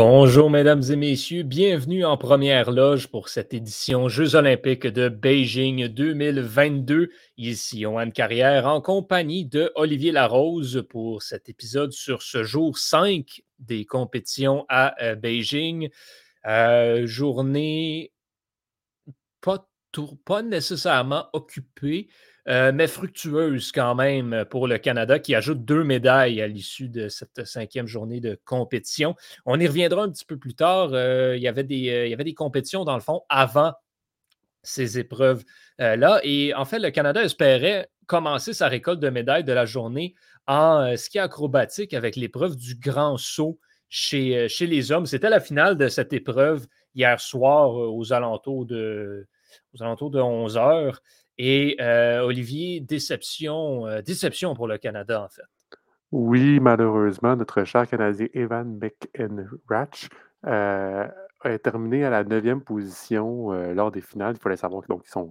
Bonjour, mesdames et messieurs. Bienvenue en première loge pour cette édition Jeux olympiques de Beijing 2022. Ici, Johan Carrière en compagnie de Olivier Larose pour cet épisode sur ce jour 5 des compétitions à euh, Beijing. Euh, journée pas, pas nécessairement occupée. Euh, mais fructueuse quand même pour le Canada qui ajoute deux médailles à l'issue de cette cinquième journée de compétition. On y reviendra un petit peu plus tard. Euh, il, y avait des, euh, il y avait des compétitions dans le fond avant ces épreuves-là. Et en fait, le Canada espérait commencer sa récolte de médailles de la journée en ski acrobatique avec l'épreuve du grand saut chez, chez les hommes. C'était la finale de cette épreuve hier soir aux alentours de, aux alentours de 11 heures. Et euh, Olivier, déception, euh, déception pour le Canada, en fait. Oui, malheureusement, notre cher Canadien Evan McEnratch euh, a terminé à la neuvième position lors des finales. Il fallait savoir qu'ils sont,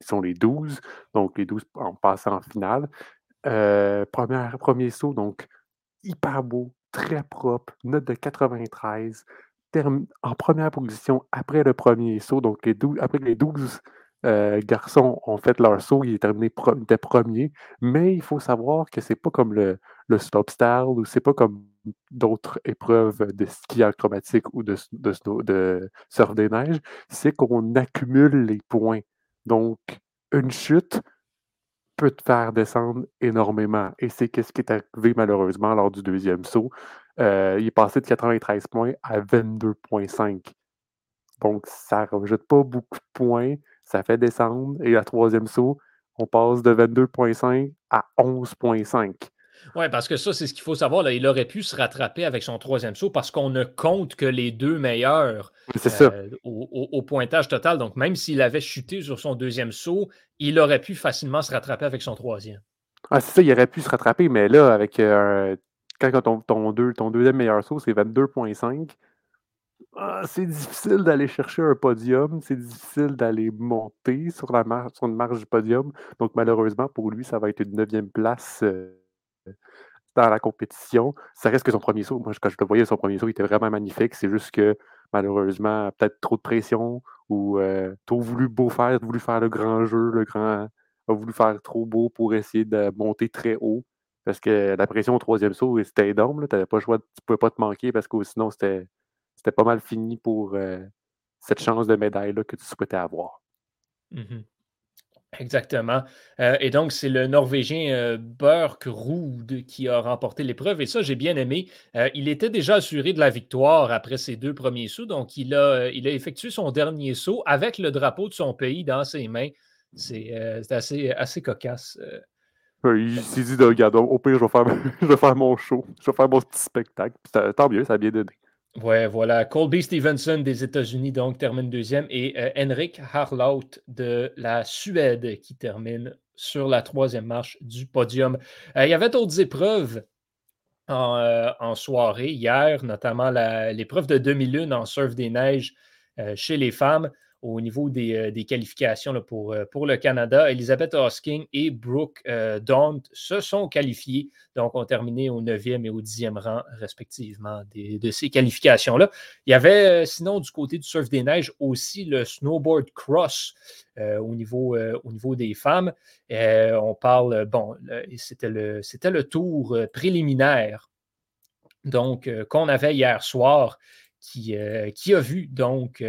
sont les 12, donc les 12 en passant en finale. premier saut, donc hyper beau, très propre, note de 93, en première position après le premier saut, donc les 12, après les 12 euh, garçons ont fait leur saut, il est terminé de premier, mais il faut savoir que c'est pas comme le, le style ou c'est pas comme d'autres épreuves de ski acrobatique ou de, de, de des neiges, c'est qu'on accumule les points. Donc, une chute peut te faire descendre énormément. Et c'est ce qui est arrivé malheureusement lors du deuxième saut. Euh, il est passé de 93 points à 22,5. Donc, ça ne rajoute pas beaucoup de points ça fait descendre. Et la troisième saut, on passe de 22,5 à 11,5. Oui, parce que ça, c'est ce qu'il faut savoir. Là. Il aurait pu se rattraper avec son troisième saut parce qu'on ne compte que les deux meilleurs euh, au, pointage total. Donc, même s'il avait chuté sur son deuxième saut, il aurait pu facilement se rattraper avec son troisième. Ah, c'est ça, il aurait pu se rattraper, mais là, avec euh, quand ton, ton, ton deuxième meilleur saut, c'est 22,5. Ah, c'est difficile d'aller chercher un podium, c'est difficile d'aller monter sur, la sur une marge du podium. Donc, malheureusement, pour lui, ça va être une neuvième place euh, dans la compétition. Ça reste que son premier saut. Moi, quand je le voyais, son premier saut, il était vraiment magnifique. C'est juste que, malheureusement, peut-être trop de pression ou euh, trop voulu beau faire, voulu faire le grand jeu, le grand. a voulu faire trop beau pour essayer de monter très haut. Parce que la pression au troisième saut, c'était énorme. Tu n'avais pas le choix, tu ne pouvais pas te manquer parce que sinon, c'était c'était pas mal fini pour euh, cette chance de médaille-là que tu souhaitais avoir. Mmh Exactement. Euh, et donc, c'est le Norvégien euh, Burke Ruud qui a remporté l'épreuve. Et ça, j'ai bien aimé. il était déjà assuré de la victoire après ses deux premiers sauts. Donc, il a, il a effectué son dernier saut avec le drapeau de son pays dans ses mains. C'est assez, assez cocasse. Il s'est dit, regarde, au pire, je vais, faire, je vais faire mon show. Je vais faire mon petit spectacle. tant mieux, ça a bien donné. Ouais, voilà. Colby Stevenson des États-Unis, donc, termine deuxième. Et euh, Henrik Harlaut de la Suède qui termine sur la troisième marche du podium. Euh, il y avait d'autres épreuves en, euh, soirée hier, notamment l'épreuve de demi-lune en surf des neiges chez les femmes au niveau des, euh, qualifications pour, euh, pour le Canada. Elizabeth Hosking et Brooke euh, Daunt se sont qualifiés, donc ont terminé au 9e et au 10e rang respectivement de ces qualifications-là. Il y avait sinon du côté du surf des neiges aussi le snowboard cross au, niveau, au niveau des femmes. on parle, bon, c'était le, le tour préliminaire donc qu'on avait hier soir qui, qui a vu donc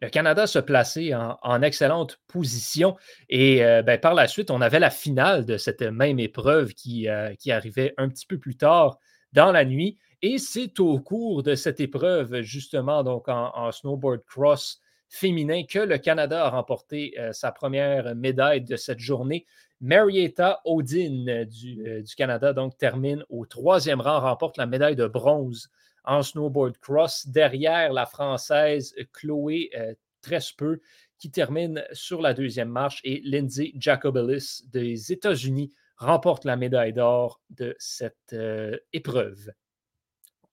le Canada se plaçait en, excellente position. Et euh, ben, par la suite, on avait la finale de cette même épreuve qui, euh, qui arrivait un petit peu plus tard dans la nuit. Et c'est au cours de cette épreuve, justement, donc en, snowboard cross féminin, que le Canada a remporté euh, sa première médaille de cette journée. Marietta Odin du, du, Canada, donc, termine au troisième rang, remporte la médaille de bronze en snowboard cross. Derrière la Française Chloé euh, Trespeux qui termine sur la deuxième marche et Lindsay Jacobelis des États-Unis remporte la médaille d'or de cette euh, épreuve.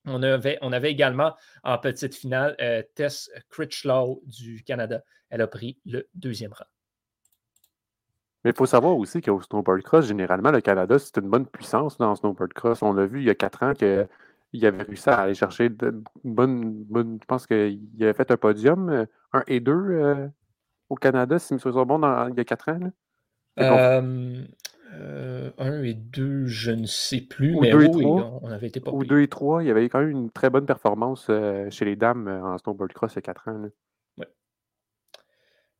On avait, également en petite finale euh, Tess Critchlow du Canada. Elle a pris le deuxième rang. Mais il faut savoir aussi qu'au snowboard cross, généralement, le Canada, c'est une bonne puissance dans snowboard cross. On l'a vu il y a quatre ans que il avait réussi à aller chercher de bonnes. Bonne, je pense qu'il avait fait un podium, euh, un et deux euh, au Canada, si mes souvenirs sont bons, il y a quatre ans. Euh, un et deux, je ne sais plus, mais oui, on, avait été pas Ou deux et trois, il y avait quand même une très bonne performance chez les dames en snowboard cross il y a quatre ans.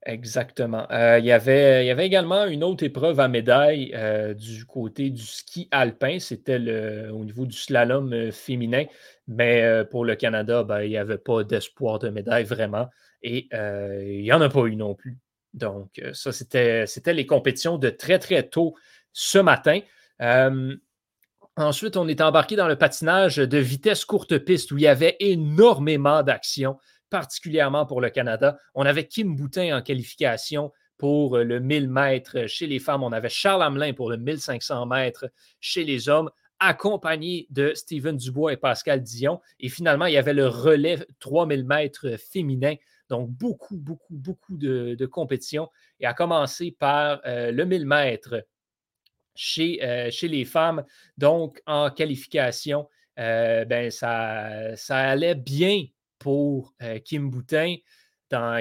Exactement. Euh, il, y avait, également une autre épreuve à médaille euh, du côté du ski alpin. C'était au niveau du slalom euh, féminin. Mais pour le Canada, ben, il n'y avait pas d'espoir de médaille vraiment. Et il n'y en a pas eu non plus. Donc, ça, c'était les compétitions de très, très tôt ce matin. ensuite, on est embarqué dans le patinage de vitesse courte piste où il y avait énormément d'actions particulièrement pour le Canada. On avait Kim Boutin en qualification pour le 1000 mètres chez les femmes. On avait Charles Hamelin pour le 1500 mètres chez les hommes, accompagné de Steven Dubois et Pascal Dion. Et finalement, il y avait le relais 3000 mètres féminin. Donc, beaucoup, beaucoup, beaucoup de, compétitions. Et à commencer par euh, le 1000 mètres chez, euh, chez les femmes. Donc, en qualification, euh, ben, ça, ça allait bien pour euh, Kim Boutin,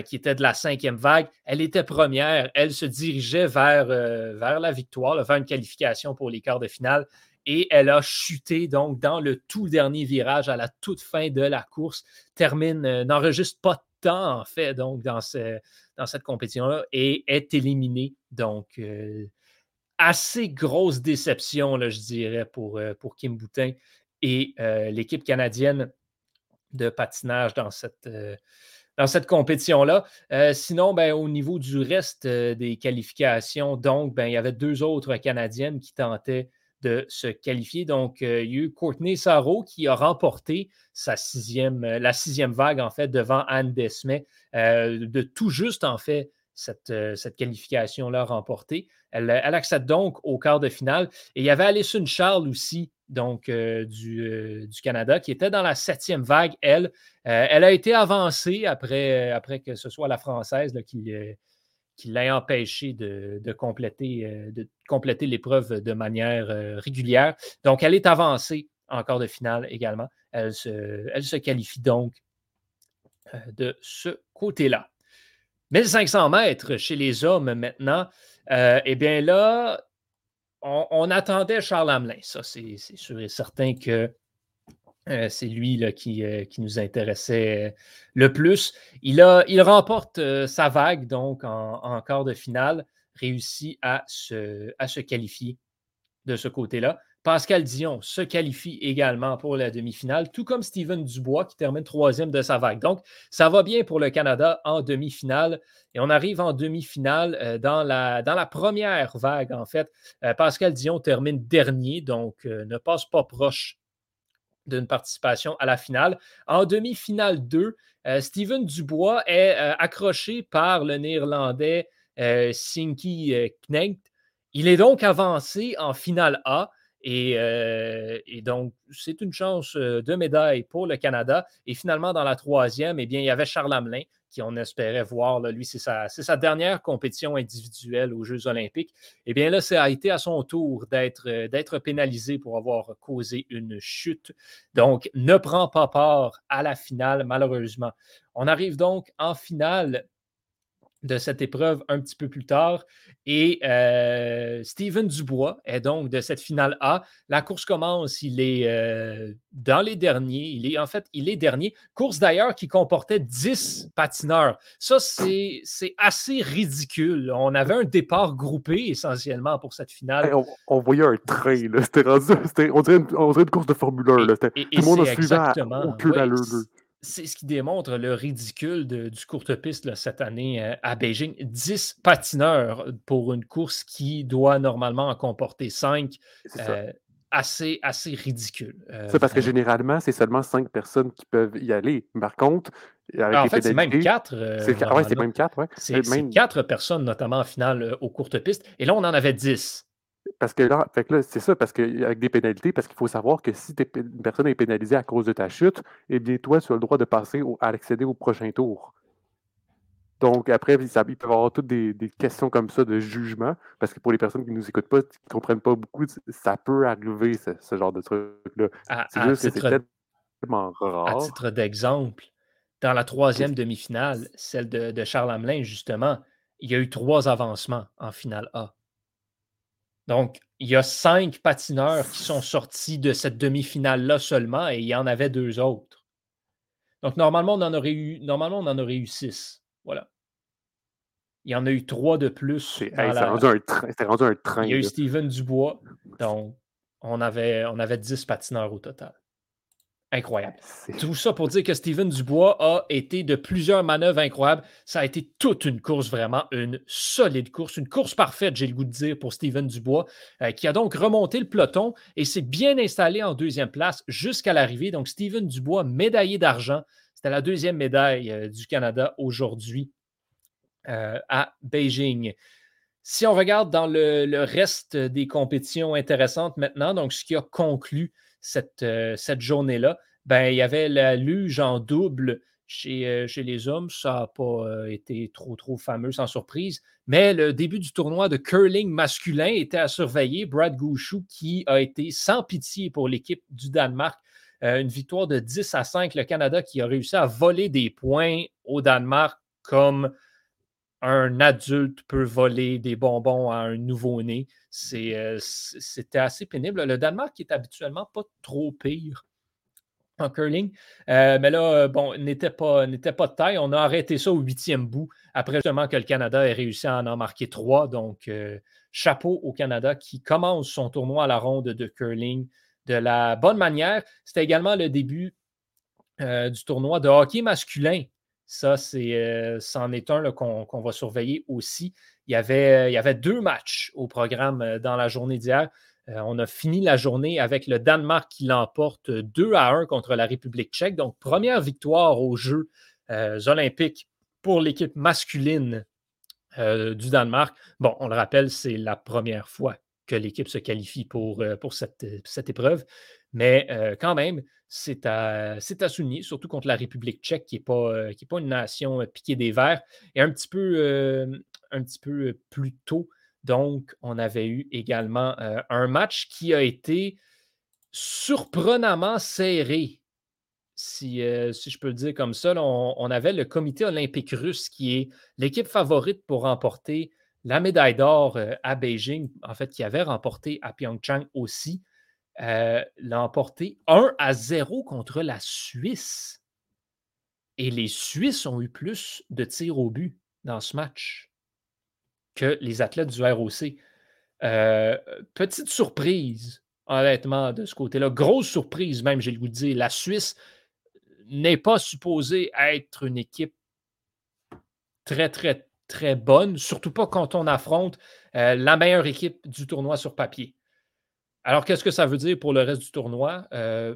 qui était de la cinquième vague. Elle était première. Elle se dirigeait vers, euh, la victoire, vers une qualification pour les quarts de finale. Et elle a chuté donc dans le tout dernier virage à la toute fin de la course. Termine, euh, n'enregistre pas de temps en fait donc dans, cette compétition-là et est éliminée. Donc, assez grosse déception, je dirais, pour, pour Kim Boutin et l'équipe canadienne de patinage dans cette, euh, compétition-là. Euh, sinon, ben, au niveau du reste euh, des qualifications, donc, ben, il y avait deux autres Canadiennes qui tentaient de se qualifier. Donc, il y a eu Courtney Sarro qui a remporté la sixième vague, en fait, devant Anne Desmet, de tout juste, en fait, cette, cette qualification-là remportée. Elle, elle, accède donc au quart de finale. Et il y avait Alison Charles aussi donc euh, du, du, Canada, qui était dans la septième vague, elle. Euh, elle a été avancée après, après que ce soit la Française qui, euh, qui l'ait empêché de, de, compléter, compléter l'épreuve de manière régulière. Donc, elle est avancée en quart de finale également. Elle se, elle se qualifie donc de ce côté-là. 1500 mètres chez les hommes maintenant. eh bien là, on, attendait Charles Hamelin. Ça, c'est sûr et certain que euh, c'est lui qui, euh, qui, nous intéressait le plus. Il, remporte euh, sa vague, donc en, quart de finale, réussit à se qualifier de ce côté-là. Pascal Dion se qualifie également pour la demi-finale, tout comme Steven Dubois qui termine troisième de sa vague. Donc, ça va bien pour le Canada en demi-finale. Et on arrive en demi-finale euh, dans, la, première vague, en fait. Euh, Pascal Dion termine dernier, donc euh, ne passe pas proche d'une participation à la finale. En demi-finale 2, Steven Dubois est accroché par le Néerlandais Sinky Knecht. Il est donc avancé en finale A. Euh, et, donc, c'est une chance euh, de médaille pour le Canada. Et finalement, dans la troisième, eh bien, il y avait Charles Hamelin qui on espérait voir. lui, c'est sa, dernière compétition individuelle aux Jeux olympiques. Eh bien là, ça a été à son tour euh, d'être pénalisé pour avoir causé une chute. Donc, ne prend pas part à la finale, malheureusement. On arrive donc en finale de cette épreuve un petit peu plus tard. Et euh, Steven Dubois est donc de cette finale A. La course commence, il est euh, dans les derniers. Il est en fait, il est dernier. Course d'ailleurs qui comportait 10 patineurs. Ça, c'est assez ridicule. On avait un départ groupé essentiellement pour cette finale. on, voyait un train. C'était on, dirait une, course de Formule 1. Là. tout le monde a suivi au queue c'est ce qui démontre le ridicule du courte-piste cette année euh, à Beijing. 10 patineurs pour une course qui doit normalement en comporter 5. Euh, assez, assez ridicule. Euh, c'est parce que généralement, c'est seulement 5 personnes qui peuvent y aller. Par contre, avec en fait, c'est même 4. c'est même 4, ouais. C'est même... 4 personnes, notamment en finale aux courtes pistes. Et là, on en avait 10. Parce que là, c'est ça, parce qu'avec des pénalités, parce qu'il faut savoir que si une personne est pénalisée à cause de ta chute, eh bien, toi, tu as le droit de passer à accéder au prochain tour. Donc, après, il peut y avoir toutes des, questions comme ça de jugement, parce que pour les personnes qui ne nous écoutent pas, qui ne comprennent pas beaucoup, ça peut arriver, ce, genre de truc-là. c'est juste que c'est tellement rare. À titre d'exemple, dans la troisième demi-finale, celle de, Charles Hamelin, justement, il y a eu trois avancements en finale A. Donc, il y a cinq patineurs qui sont sortis de cette demi-finale-là seulement et il y en avait deux autres. Donc, normalement, on en aurait eu, normalement, on en aurait eu six. Voilà. Il y en a eu trois de plus. Rendu, un train. Il y a eu Steven Dubois. Donc, on avait, on avait 10 patineurs au total. Incroyable. Tout ça pour dire que Steven Dubois a été de plusieurs manœuvres incroyables. Ça a été toute une course, vraiment une solide course, une course parfaite, j'ai le goût de dire, pour Steven Dubois, euh, qui a donc remonté le peloton et s'est bien installé en deuxième place jusqu'à l'arrivée. Donc, Steven Dubois, médaillé d'argent. C'était la deuxième médaille euh, du Canada aujourd'hui euh, à Beijing. Si on regarde dans le, reste des compétitions intéressantes maintenant, donc ce qui a conclu cette, euh, cette journée-là, ben, il y avait la luge en double chez, euh, chez les hommes. Ça n'a pas été trop, trop fameux, sans surprise. Mais le début du tournoi de curling masculin était à surveiller. Brad Gouchou, qui a été sans pitié pour l'équipe du Danemark. une victoire de 10 à 5. Le Canada qui a réussi à voler des points au Danemark comme un adulte peut voler des bonbons à un nouveau-né. Euh, c'était assez pénible. Le Danemark est habituellement pas trop pire en curling. Euh, mais là, euh, bon, n'était pas, pas de taille. On a arrêté ça au huitième bout, après justement que le Canada ait réussi à en marquer trois. Donc, chapeau au Canada qui commence son tournoi à la ronde de curling de la bonne manière. C'était également le début du tournoi de hockey masculin ça, c'est, euh, c'en est un qu'on, va surveiller aussi. Il y, avait, il y avait deux matchs au programme euh, dans la journée d'hier. Euh, on a fini la journée avec le Danemark qui l'emporte 2 à 1 contre la République tchèque. Donc, première victoire aux Jeux olympiques pour l'équipe masculine du Danemark. Bon, on le rappelle, c'est la première fois que l'équipe se qualifie pour, pour cette, cette épreuve. Mais quand même, c'est à, à, souligner, surtout contre la République tchèque, qui n'est pas, euh, pas une nation euh, piquée des verts. Et un petit peu, euh, un petit peu plus tôt, donc, on avait eu également un match qui a été surprenamment serré. Si, si je peux le dire comme ça, on, on, avait le comité olympique russe qui est l'équipe favorite pour remporter la médaille d'or à Beijing, en fait, qui avait remporté à Pyeongchang aussi. Euh, l'a emporté 1 à 0 contre la Suisse. Et les Suisses ont eu plus de tirs au but dans ce match que les athlètes du ROC. Euh, petite surprise, honnêtement, de ce côté-là. Grosse surprise, même, j'ai le goût de dire. La Suisse n'est pas supposée être une équipe très, très, très bonne, surtout pas quand on affronte euh, la meilleure équipe du tournoi sur papier. Alors, qu'est-ce que ça veut dire pour le reste du tournoi? Euh,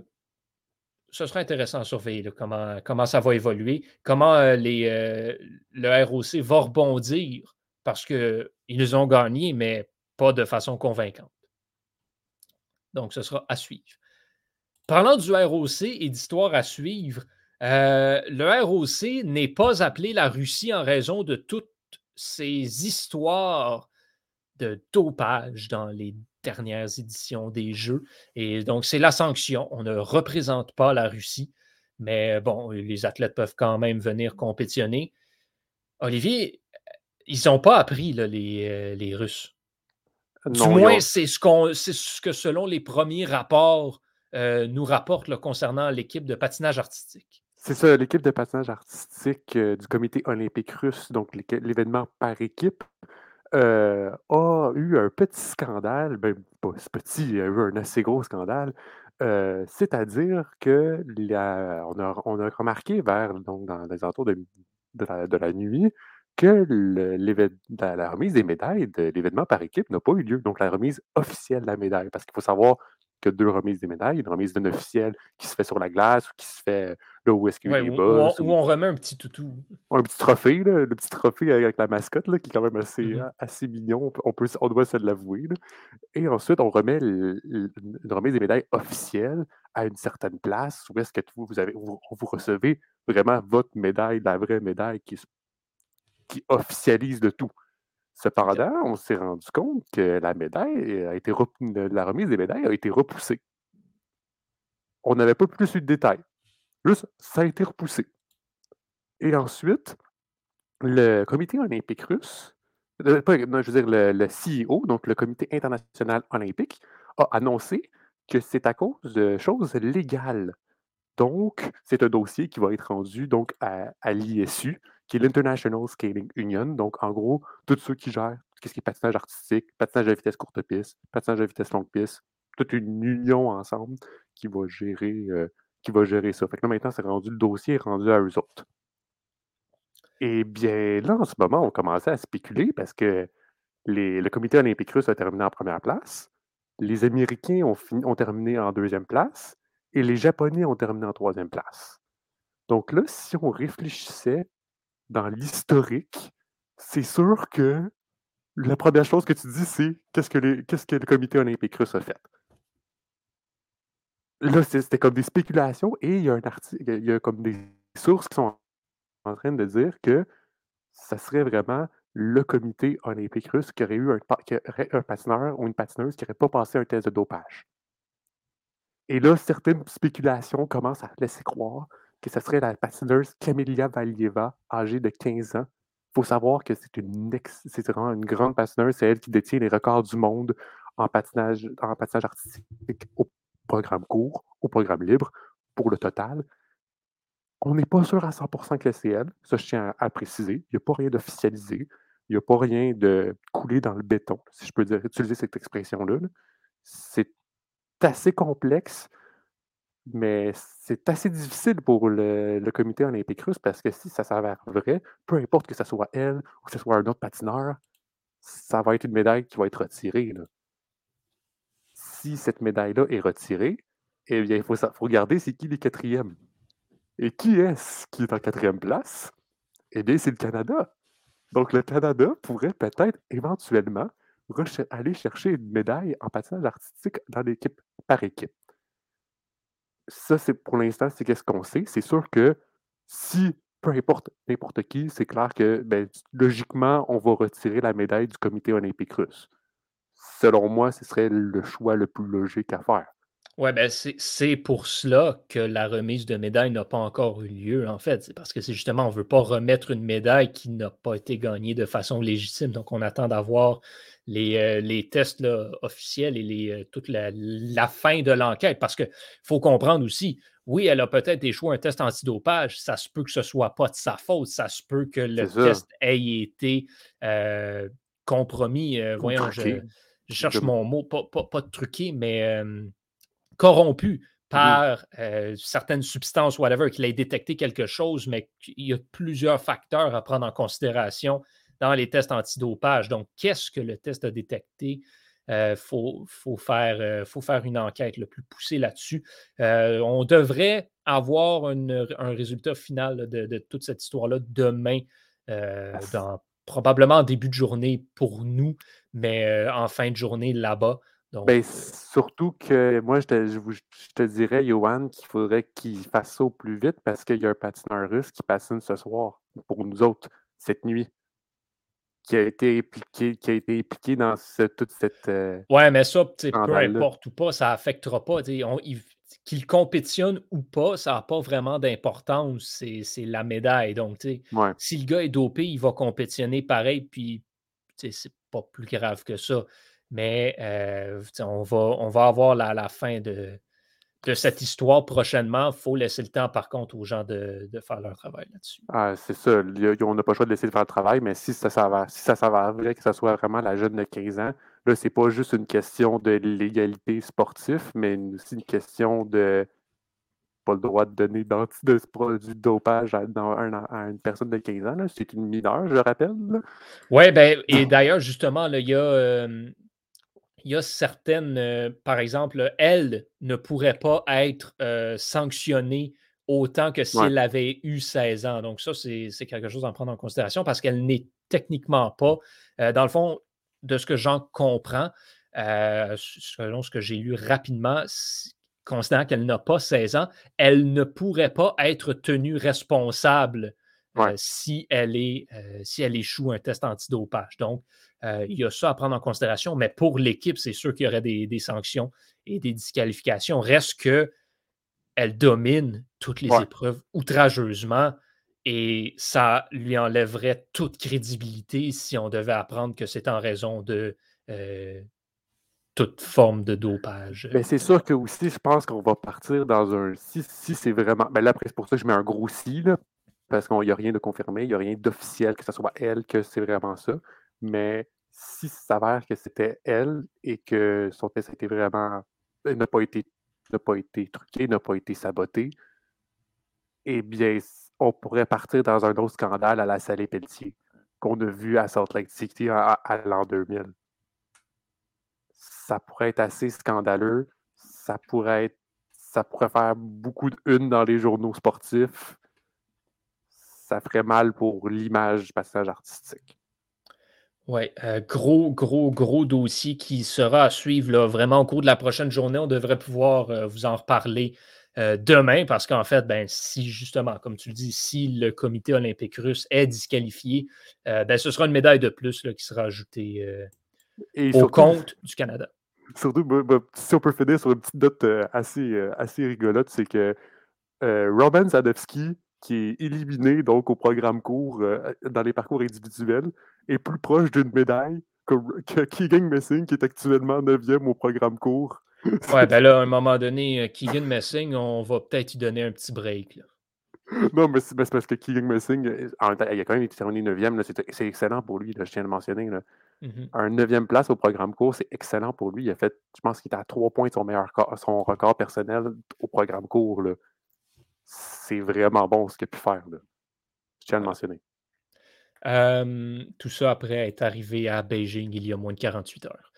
ce sera intéressant à surveiller comment, ça va évoluer, comment euh, les, euh, le ROC va rebondir parce qu'ils ont gagné, mais pas de façon convaincante. Donc, ce sera à suivre. Parlant du ROC et d'histoire à suivre, le ROC n'est pas appelé la Russie en raison de toutes ces histoires de dopage dans les dernières éditions des Jeux. Et donc, c'est la sanction. On ne représente pas la Russie, mais bon, les athlètes peuvent quand même venir compétitionner. Olivier, ils n'ont pas appris les, euh, les, Russes. du moins, c'est ce, ce, que selon les premiers rapports euh, nous rapportent concernant l'équipe de patinage artistique. C'est ça, l'équipe de patinage artistique euh, du comité olympique russe, donc l'événement par équipe. Euh, a eu un petit scandale, ben, pas petit, il a eu un assez gros scandale. Euh, c'est-à-dire que on, a, remarqué vers donc dans les alentours de, de, la, nuit que la, remise des médailles de l'événement par équipe n'a pas eu lieu. Donc la remise officielle de la médaille. Parce qu'il faut savoir que deux remises des médailles. Une remise d'un officiel qui se fait sur la glace ou qui se fait là où est-ce qu'il y a où, on, remet un petit toutou. Un petit trophée, le petit trophée avec la mascotte, là, qui est quand même assez, mm-hmm. assez mignon. On, peut, on doit se l'avouer. Et ensuite, on remet une remise des médailles officielles à une certaine place où est-ce que vous, avez, vous, vous, recevez vraiment votre médaille, la vraie médaille qui, qui officialise le tout. Cependant, on s'est rendu compte que la médaille a été la remise des médailles a été repoussée. On n'avait pas plus eu de détails. Juste, ça a été repoussé. Et ensuite, le comité olympique russe, euh, je veux dire, le, le, CEO, donc le comité international olympique, a annoncé que c'est à cause de choses légales. Donc, c'est un dossier qui va être rendu donc, à, à l'ISU, qui est l'International Skating Union. Donc, en gros, tous ceux qui gèrent ce qui est patinage artistique, patinage à vitesse courte piste, patinage à vitesse longue piste, toute une union ensemble qui va gérer, euh, qui va gérer ça. Fait que là, maintenant, c'est rendu le dossier rendu à eux autres. Eh bien, là, en ce moment, on commençait à spéculer parce que les, le comité olympique russe a terminé en première place, les Américains ont, ont terminé en deuxième place et les Japonais ont terminé en troisième place. Donc là, si on réfléchissait dans l'historique, c'est sûr que la première chose que tu dis, c'est qu'est-ce que, le comité olympique russe a fait? Là, c'était comme des spéculations et il y a un article, il y a comme des sources qui sont en train de dire que ça serait vraiment le comité olympique russe qui aurait eu un, un patineur ou une patineuse qui n'aurait pas passé un test de dopage. Et là, certaines spéculations commencent à laisser croire que ce serait la patineuse Camélia Valieva, âgée de 15 ans. Il faut savoir que c'est une, vraiment une grande patineuse. C'est elle qui détient les records du monde en patinage, en patinage artistique au programme court, au programme libre, pour le total. On n'est pas sûr à 100% que c'est elle. Ça, je tiens à, préciser. Il n'y a pas rien d'officialisé. Il n'y a pas rien de coulé dans le béton, si je peux dire, utiliser cette expression-là. C'est assez complexe mais c'est assez difficile pour le, comité olympique russe parce que si ça s'avère vrai, peu importe que ce soit elle ou que ce soit un autre patineur, ça va être une médaille qui va être retirée. Si cette médaille-là est retirée, eh bien, il faut, regarder c'est qui les quatrièmes. Et qui est-ce qui est en quatrième place? Eh bien, c'est le Canada. Donc, le Canada pourrait peut-être éventuellement aller chercher une médaille en patinage artistique dans l'équipe par équipe ça, c'est pour l'instant, c'est qu'est-ce qu'on sait. C'est sûr que si, peu importe n'importe qui, c'est clair que ben, logiquement, on va retirer la médaille du comité olympique russe. Selon moi, ce serait le choix le plus logique à faire. Oui, ben c'est pour cela que la remise de médaille n'a pas encore eu lieu, en fait. C'est parce que c'est justement, on ne veut pas remettre une médaille qui n'a pas été gagnée de façon légitime. Donc, on attend d'avoir les, euh, les tests officiels et les, euh, toute la, fin de l'enquête. Parce qu'il faut comprendre aussi, oui, elle a peut-être échoué un test antidopage. Ça se peut que ce ne soit pas de sa faute. Ça se peut que le test ait été euh, compromis. voyons, je, cherche mon mot, pas, pas, de truqué, mais corrompu par certaines substances, whatever, qu'il ait détecté quelque chose, mais il y a plusieurs facteurs à prendre en considération dans les tests antidopage. Donc, qu'est-ce que le test a détecté? Il euh, faut, faire, euh, faut faire une enquête le plus poussée là-dessus. Euh, on devrait avoir un résultat final de, toute cette histoire-là demain, dans, probablement en début de journée pour nous, mais en fin de journée là-bas. Ben, surtout que moi, je te, je, te dirais, Johan, qu'il faudrait qu'il fasse ça au plus vite parce qu'il y a un patineur russe qui patine ce soir pour nous autres, cette nuit qui a été impliqué, qui a été impliqué dans toute cette. Euh, ouais, mais ça, peu importe ou pas, ça n'affectera pas. Qu'il compétitionne ou pas, ça n'a pas vraiment d'importance. C'est la médaille. Donc, si le gars est dopé, il va compétitionner pareil, puis c'est pas plus grave que ça. Mais euh, on, va, on va avoir la, la fin de, de cette histoire prochainement. Il faut laisser le temps, par contre, aux gens de, faire leur travail là-dessus. Ah, c'est ça. On n'a pas le choix de laisser faire le travail, mais si ça s'avère si ça vrai que ce soit vraiment la jeune de 15 ans, là, c'est pas juste une question de l'égalité sportive, mais aussi une question de pas le droit de donner de produit de dopage à, une personne de 15 ans. C'est une mineure, je rappelle. Oui, ben, et d'ailleurs, justement, il y a. Euh, il y a certaines, euh, par exemple, elle ne pourrait pas être euh, sanctionnée autant que si elle avait eu 16 ans. Donc, ça, c'est quelque chose à prendre en considération parce qu'elle n'est techniquement pas, euh, dans le fond, de ce que j'en comprends, selon ce que j'ai lu rapidement, considérant qu'elle n'a pas 16 ans, elle ne pourrait pas être tenue responsable si, elle est, si elle échoue un test antidopage. Donc, euh, il y a ça à prendre en considération, mais pour l'équipe, c'est sûr qu'il y aurait des, sanctions et des disqualifications. Reste que elle domine toutes les épreuves outrageusement et ça lui enlèverait toute crédibilité si on devait apprendre que c'est en raison de euh, toute forme de dopage. Mais c'est sûr que aussi, je pense qu'on va partir dans un. Si, si c'est vraiment. Ben là, après, c'est pour ça que je mets un gros si, là, parce qu'il n'y a rien de confirmé, il n'y a rien d'officiel, que ce soit elle, que c'est vraiment ça. Mais si ça s'avère que c'était elle et que son test a été vraiment. n'a pas été, n'a pas été truqué, n'a pas été saboté, eh bien, on pourrait partir dans un autre scandale à la Salée Pelletier qu'on a vu à Salt Lake City à, l'an 2000. Ça pourrait être assez scandaleux. Ça pourrait être, ça pourrait faire beaucoup de une dans les journaux sportifs. Ça ferait mal pour l'image du passage artistique. Oui, euh, gros, gros, gros dossier qui sera à suivre là, vraiment au cours de la prochaine journée. On devrait pouvoir euh, vous en reparler euh, demain, parce qu'en fait, ben, si justement, comme tu le dis, si le comité olympique russe est disqualifié, ben, ce sera une médaille de plus là, qui sera ajoutée au compte du Canada. Surtout, si on peut finir sur une petite note assez, assez rigolote, c'est que Roman Zadowski, qui est éliminé donc au programme court dans les parcours individuels, est plus proche d'une médaille que, que Keegan Messing, qui est actuellement 9e au programme court. Ouais, ben là, à un moment donné, euh, Keegan Messing, on va peut-être lui donner un petit break. Non, mais c'est parce que Keegan Messing, euh, il a quand même été terminé 9e. C'est excellent pour lui, je tiens à le mentionner. Là. Mm-hmm. Un 9e place au programme court, c'est excellent pour lui. Il a fait, je pense qu'il est à 3 points de son, meilleur, son record personnel au programme court. C'est vraiment bon ce qu'il a pu faire. Là. Je tiens à le mentionner. tout ça après être arrivé à Beijing il y a moins de 48 heures.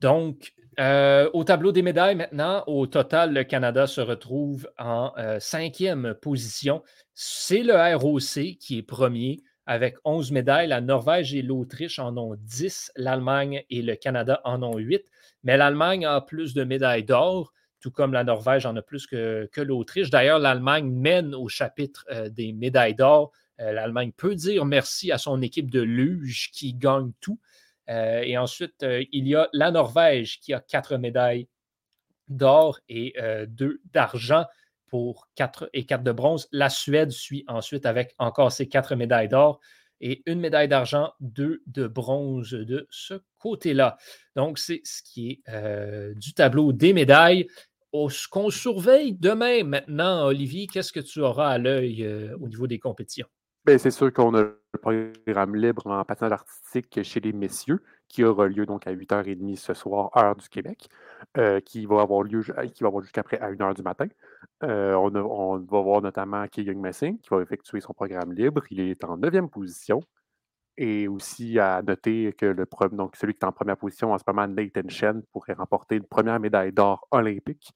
Donc, euh, au tableau des médailles maintenant, au total, le Canada se retrouve en euh, cinquième position. C'est le ROC qui est premier avec 11 médailles. La Norvège et l'Autriche en ont 10. L'Allemagne et le Canada en ont 8. Mais l'Allemagne a plus de médailles d'or, tout comme la Norvège en a plus que, l'Autriche. D'ailleurs, l'Allemagne mène au chapitre euh, des médailles d'or. L'Allemagne peut dire merci à son équipe de luge qui gagne tout. Euh, et ensuite, euh, il y a la Norvège qui a quatre médailles d'or et euh, deux d'argent pour quatre et quatre de bronze. La Suède suit ensuite avec encore ses quatre médailles d'or et une médaille d'argent, deux de bronze de ce côté-là. Donc, c'est ce qui est du tableau des médailles. Ce qu'on surveille demain maintenant, Olivier, qu'est-ce que tu auras à l'œil au niveau des compétitions? Bien, c'est sûr qu'on a le programme libre en patinage artistique chez les messieurs, qui aura lieu donc à 8h30 ce soir, heure du Québec, euh, qui va avoir lieu qui va avoir jusqu'après à 1h du matin. Euh, on, va voir notamment Young Messing qui va effectuer son programme libre. Il est en 9e position. Et aussi à noter que le donc celui qui est en première position en ce moment, Nathan Shen, pourrait remporter une première médaille d'or olympique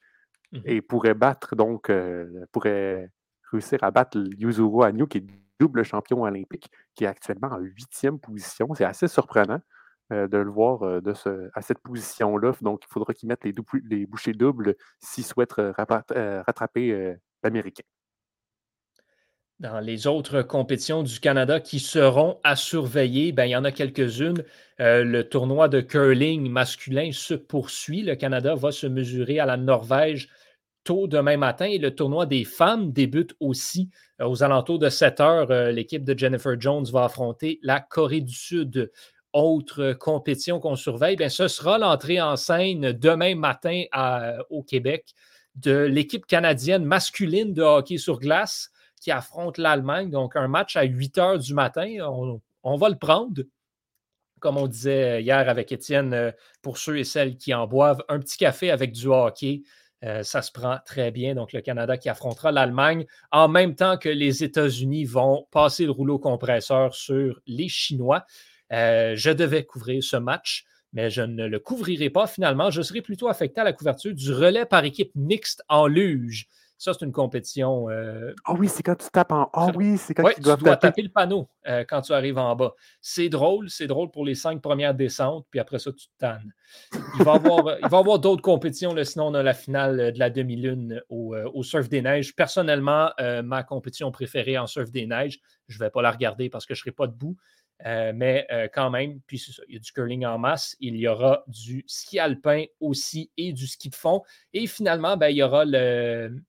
et pourrait battre donc euh, pourrait réussir à battre Yuzuru Hanyu, qui est double champion olympique, qui est actuellement en huitième position. C'est assez surprenant euh, de le voir euh, de ce, à cette position-là. Donc, il faudra qu'il mette les, les, bouchées doubles s'il souhaite rattraper l'Américain. Dans les autres compétitions du Canada qui seront à surveiller, ben, il y en a quelques-unes. le tournoi de curling masculin se poursuit. Le Canada va se mesurer à la Norvège tôt demain matin. Et le tournoi des femmes débute aussi euh, aux alentours de 7 heures. Euh, l'équipe de Jennifer Jones va affronter la Corée du Sud. Autre compétition qu'on surveille, bien, ce sera l'entrée en scène demain matin au Québec de l'équipe canadienne masculine de hockey sur glace qui affronte l'Allemagne. Donc, un match à 8 heures du matin. On, on, va le prendre. Comme on disait hier avec Étienne, euh, pour ceux et celles qui en boivent, un petit café avec du hockey. Euh, ça se prend très bien. Donc, le Canada qui affrontera l'Allemagne en même temps que les États-Unis vont passer le rouleau compresseur sur les Chinois. Euh, je devais couvrir ce match, mais je ne le couvrirai pas finalement. Je serai plutôt affecté à la couverture du relais par équipe mixte en luge. Ça, c'est une compétition. Euh, ah oui, c'est quand tu tapes en. Ah oui, c'est quand tu dois, taper. le panneau euh, quand tu arrives en bas. C'est drôle, c'est drôle pour les cinq premières descentes, puis après ça, tu te tannes. Il va y avoir, avoir d'autres compétitions, là, sinon on a la finale de la demi-lune au, euh, au, surf des neiges. Personnellement, ma compétition préférée en surf des neiges, je ne vais pas la regarder parce que je ne serai pas debout. mais quand même, puis ça, il y a du curling en masse, il y aura du ski alpin aussi et du ski de fond. Et finalement, ben, il y aura le,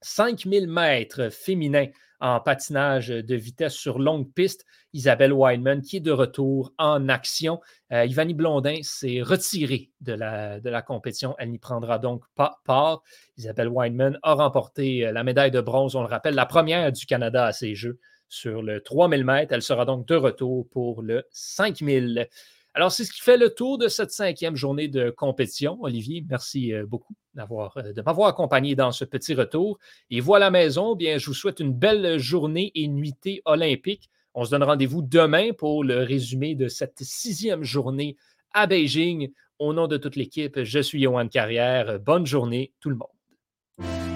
5000 mètres féminins en patinage de vitesse sur longue piste. Isabelle Weinman qui est de retour en action. Euh, Blondin s'est retirée de la, de la compétition. Elle n'y prendra donc pas part. Isabelle Weinman a remporté euh, la médaille de bronze, on le rappelle, la première du Canada à ces Jeux sur le 3000 mètres. Elle sera donc de retour pour le 5000. Alors, c'est ce qui fait le tour de cette cinquième journée de compétition. Olivier, merci euh, beaucoup euh, de m'avoir accompagné dans ce petit retour. Et voilà la maison, bien, je vous souhaite une belle journée et nuitée olympique. On se donne rendez-vous demain pour le résumé de cette sixième journée à Beijing. Au nom de toute l'équipe, je suis Yohan Carrière. Bonne journée, tout le monde.